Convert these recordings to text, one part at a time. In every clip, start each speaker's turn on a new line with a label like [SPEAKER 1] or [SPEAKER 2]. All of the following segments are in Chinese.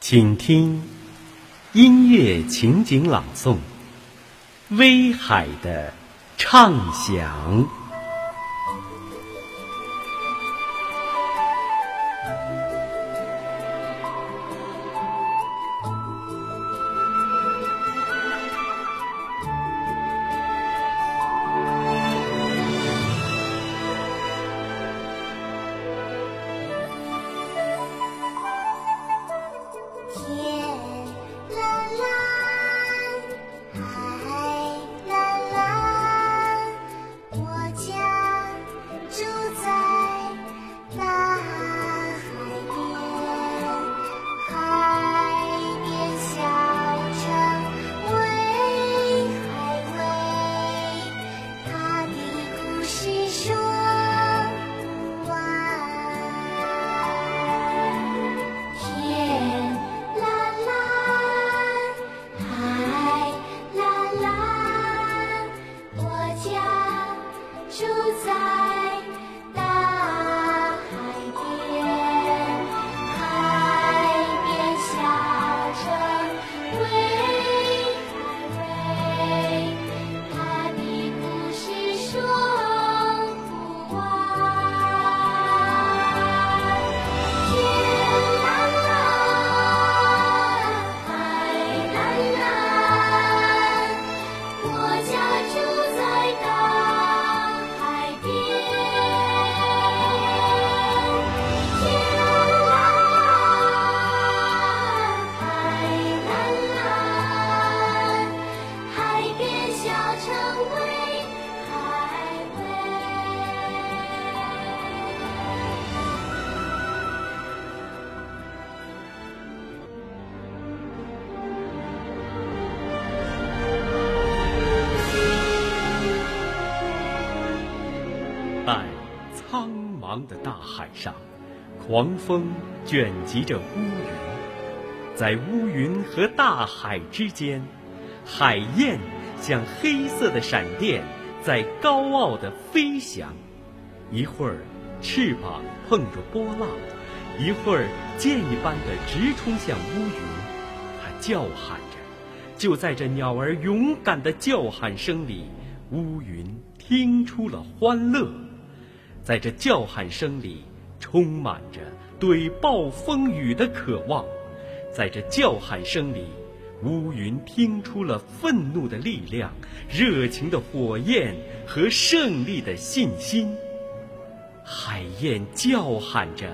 [SPEAKER 1] 请听音乐情景朗诵《威海的畅想》。
[SPEAKER 2] 在海
[SPEAKER 1] 上，狂风卷集着乌云，在乌云和大海之间，海燕像黑色的闪电，在高傲地飞翔。一会儿翅膀碰着波浪，一会儿箭一般的直冲向乌云。它叫喊着，就在这鸟儿勇敢的叫喊声里，乌云听出了欢乐。在这叫喊声里，充满着对暴风雨的渴望；在这叫喊声里，乌云听出了愤怒的力量、热情的火焰和胜利的信心。海燕叫喊着，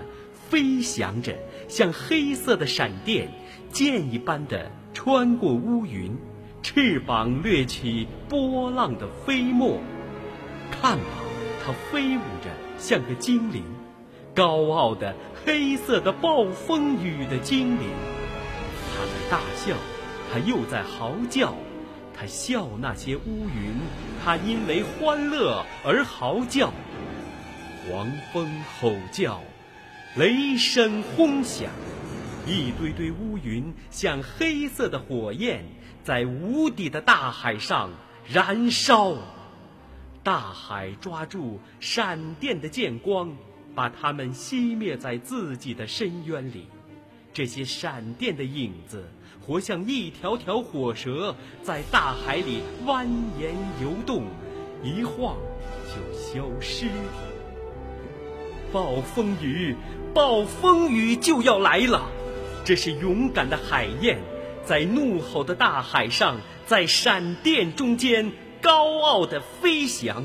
[SPEAKER 1] 飞翔着，像黑色的闪电，箭一般的穿过乌云，翅膀掠起波浪的飞沫。看吧，它飞舞着，像个精灵，高傲的黑色的暴风雨的精灵。它在大笑，它又在嚎叫，它笑那些乌云，它因为欢乐而嚎叫。狂风吼叫，雷声轰响，一堆堆乌云像黑色的火焰，在无底的大海上燃烧。大海抓住闪电的剑光，把它们熄灭在自己的深渊里。这些闪电的影子，活像一条条火蛇，在大海里蜿蜒游动，一晃就消失。暴风雨，暴风雨就要来了！这是勇敢的海燕，在怒吼的大海上，在闪电中间高傲的飞翔。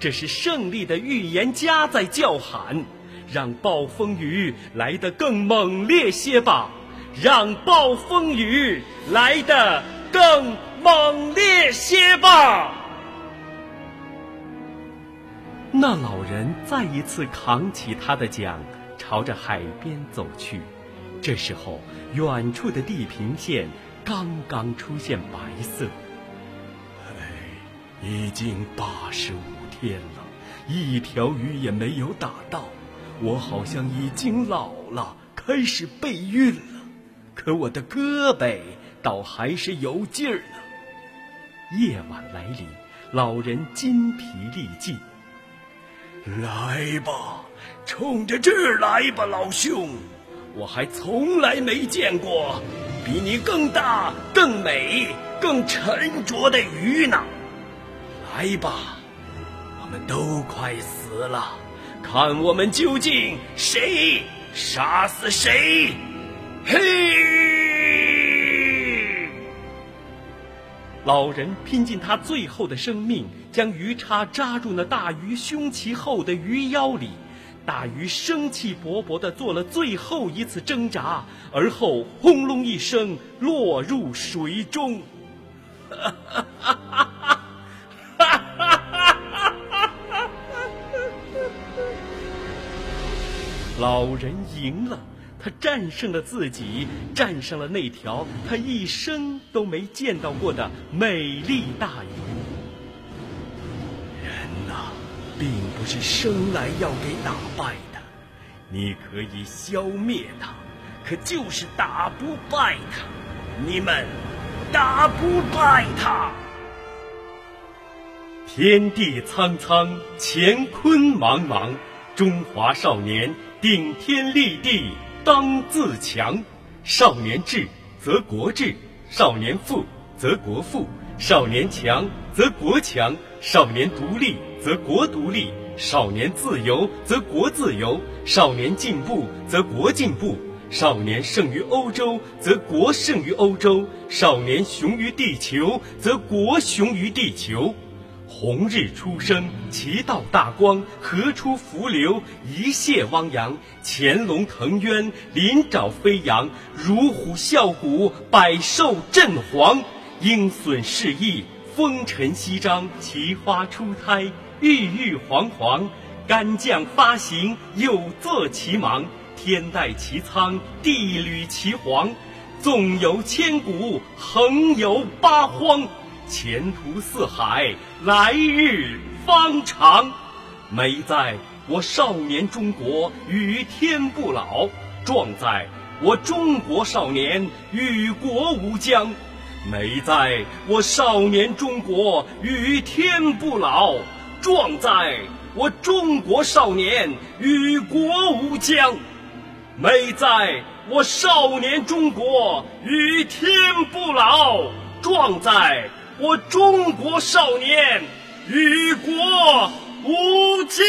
[SPEAKER 1] 这是胜利的预言家在叫喊：让暴风雨来得更猛烈些吧！让暴风雨来得更猛烈些吧！那老人再一次扛起他的桨，朝着海边走去。这时候，远处的地平线刚刚出现白色。已经八十五天了，一条鱼也没有打到。我好像已经老了，开始备孕了。可我的胳膊倒还是有劲儿呢。夜晚来临，老人筋疲力尽。来吧，冲着这儿来吧，老兄！我还从来没见过比你更大、更美、更沉着的鱼呢。来吧，我们都快死了，看我们究竟谁杀死谁！嘿！老人拼尽他最后的生命，将鱼叉扎入那大鱼胸鳍后的鱼腰里。大鱼生气勃勃地做了最后一次挣扎，而后轰隆一声落入水中。老人赢了，他战胜了自己，战胜了那条他一生都没见到过的美丽大鱼。人呐、并不是生来要给打败的，你可以消灭他，可就是打不败他。你们打不败他。天地苍苍，乾坤茫茫，中华少年顶天立地当自强。少年智则国智，少年富则国富，少年强则国强，少年独立则国独立，少年自由则国自由，少年进步则国进步。少年胜于欧洲，则国胜于欧洲；少年雄于地球，则国雄于地球。红日初升，其道大光，河出伏流，一泻汪洋。潜龙腾渊，鳞爪飞扬，乳虎啸谷，百兽震惶。鹰隼试翼，风尘翕张，奇花初胎，郁郁皇皇。干将发行，有作其芒。天戴其苍，地履其黄。纵游千古，横游八荒。前途似海，来日方长。美在我少年中国与天不老，壮在我中国少年与国无疆。美在我少年中国与天不老，壮在我中国少年与国无疆。美在我少年中国与天不老，壮在我中国少年与国无疆。